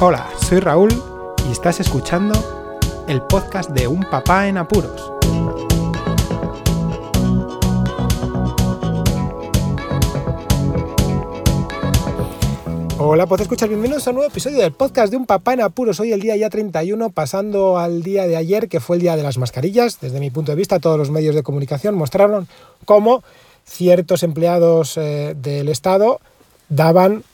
Hola, soy Raúl y estás escuchando el podcast de Un Papá en Apuros. Hola, ¿puedes escuchar? Bienvenidos a un nuevo episodio del podcast de Un Papá en Apuros. Hoy el día ya 31, pasando al día de ayer, que fue el día de las mascarillas. Desde mi punto de vista, todos los medios de comunicación mostraron cómo ciertos empleados eh, del Estado daban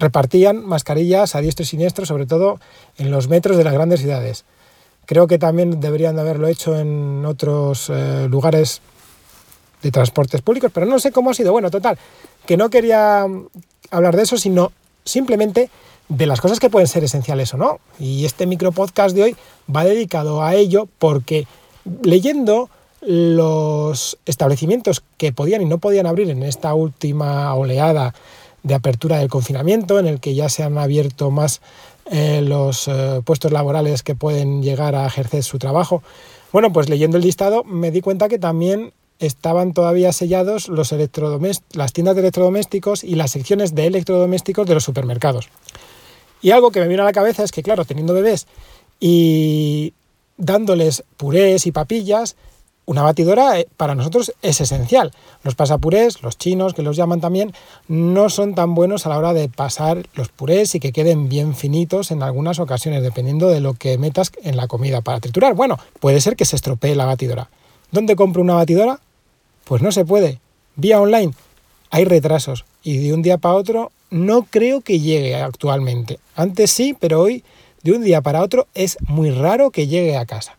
repartían mascarillas a diestro y siniestro, sobre todo en los metros de las grandes ciudades. Creo que también deberían de haberlo hecho en otros eh, lugares de transportes públicos, pero no sé cómo ha sido. Bueno, total, que no quería hablar de eso, sino simplemente de las cosas que pueden ser esenciales o no. Y este micro podcast de hoy va dedicado a ello porque leyendo los establecimientos que podían y no podían abrir en esta última oleada de apertura del confinamiento, en el que ya se han abierto más eh, los eh, puestos laborales que pueden llegar a ejercer su trabajo. Bueno, pues leyendo el listado me di cuenta que también estaban todavía sellados los las tiendas de electrodomésticos y las secciones de electrodomésticos de los supermercados. Y algo que me vino a la cabeza es que, claro, teniendo bebés y dándoles purés y papillas, una batidora eh, para nosotros es esencial. Los pasapurés, los chinos que los llaman también, no son tan buenos a la hora de pasar los purés y que queden bien finitos en algunas ocasiones, dependiendo de lo que metas en la comida para triturar. Bueno, puede ser que se estropee la batidora. ¿Dónde compro una batidora? Pues no se puede. Vía online hay retrasos y de un día para otro no creo que llegue actualmente. Antes sí, pero hoy de un día para otro es muy raro que llegue a casa.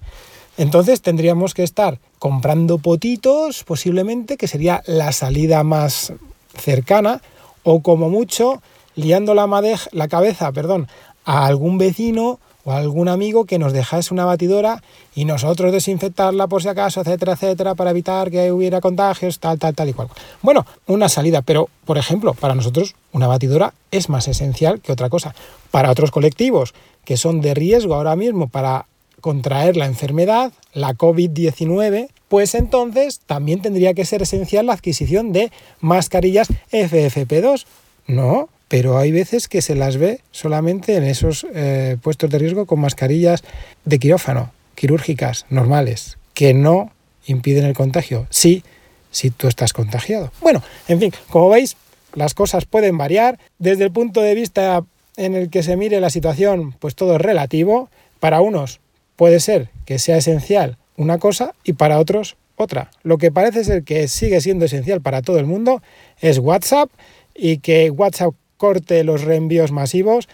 Entonces tendríamos que estar comprando potitos, posiblemente, que sería la salida más cercana, o como mucho, liando la, la cabeza perdón, a algún vecino o a algún amigo que nos dejase una batidora y nosotros desinfectarla por si acaso, etcétera, etcétera, para evitar que hubiera contagios, tal, tal, tal y cual. Bueno, una salida, pero por ejemplo, para nosotros una batidora es más esencial que otra cosa. Para otros colectivos que son de riesgo ahora mismo para contraer la enfermedad, la COVID-19, pues entonces también tendría que ser esencial la adquisición de mascarillas FFP2. No, pero hay veces que se las ve solamente en esos eh, puestos de riesgo con mascarillas de quirófano, quirúrgicas, normales, que no impiden el contagio. Sí, si tú estás contagiado. Bueno, en fin, como veis, las cosas pueden variar. Desde el punto de vista en el que se mire la situación, pues todo es relativo. Para unos puede ser que sea esencial una cosa y para otros otra. Lo que parece ser que sigue siendo esencial para todo el mundo es WhatsApp y que WhatsApp corte los reenvíos masivos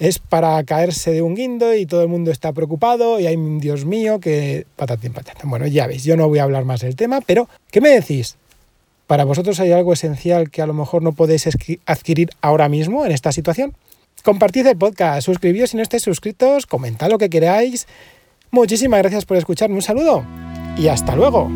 es para caerse de un guindo y todo el mundo está preocupado y hay un Dios mío que patatín patatán. Bueno, ya veis, yo no voy a hablar más del tema, pero ¿qué me decís? ¿Para vosotros hay algo esencial que a lo mejor no podéis adquirir ahora mismo en esta situación? Compartid el podcast, suscribíos si no estáis suscritos, comentad lo que queráis Muchísimas gracias por escucharme, un saludo y hasta luego.